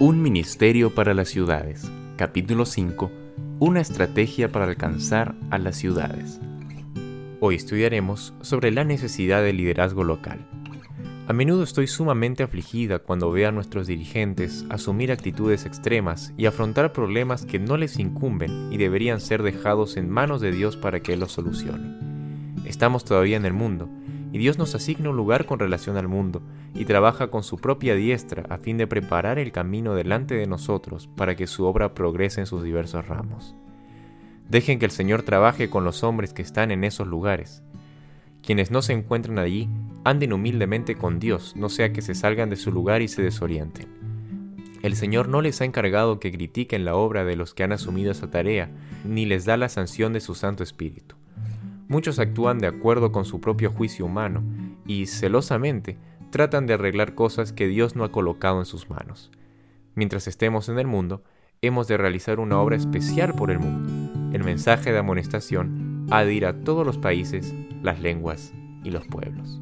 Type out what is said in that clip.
Un ministerio para las ciudades. Capítulo 5. Una estrategia para alcanzar a las ciudades. Hoy estudiaremos sobre la necesidad de liderazgo local. A menudo estoy sumamente afligida cuando veo a nuestros dirigentes asumir actitudes extremas y afrontar problemas que no les incumben y deberían ser dejados en manos de Dios para que Él los solucione. Estamos todavía en el mundo, y Dios nos asigna un lugar con relación al mundo, y trabaja con su propia diestra a fin de preparar el camino delante de nosotros para que su obra progrese en sus diversos ramos. Dejen que el Señor trabaje con los hombres que están en esos lugares. Quienes no se encuentran allí, anden humildemente con Dios, no sea que se salgan de su lugar y se desorienten. El Señor no les ha encargado que critiquen la obra de los que han asumido esa tarea, ni les da la sanción de su Santo Espíritu. Muchos actúan de acuerdo con su propio juicio humano y, celosamente, tratan de arreglar cosas que Dios no ha colocado en sus manos. Mientras estemos en el mundo, hemos de realizar una obra especial por el mundo. El mensaje de amonestación ha de ir a todos los países, las lenguas y los pueblos.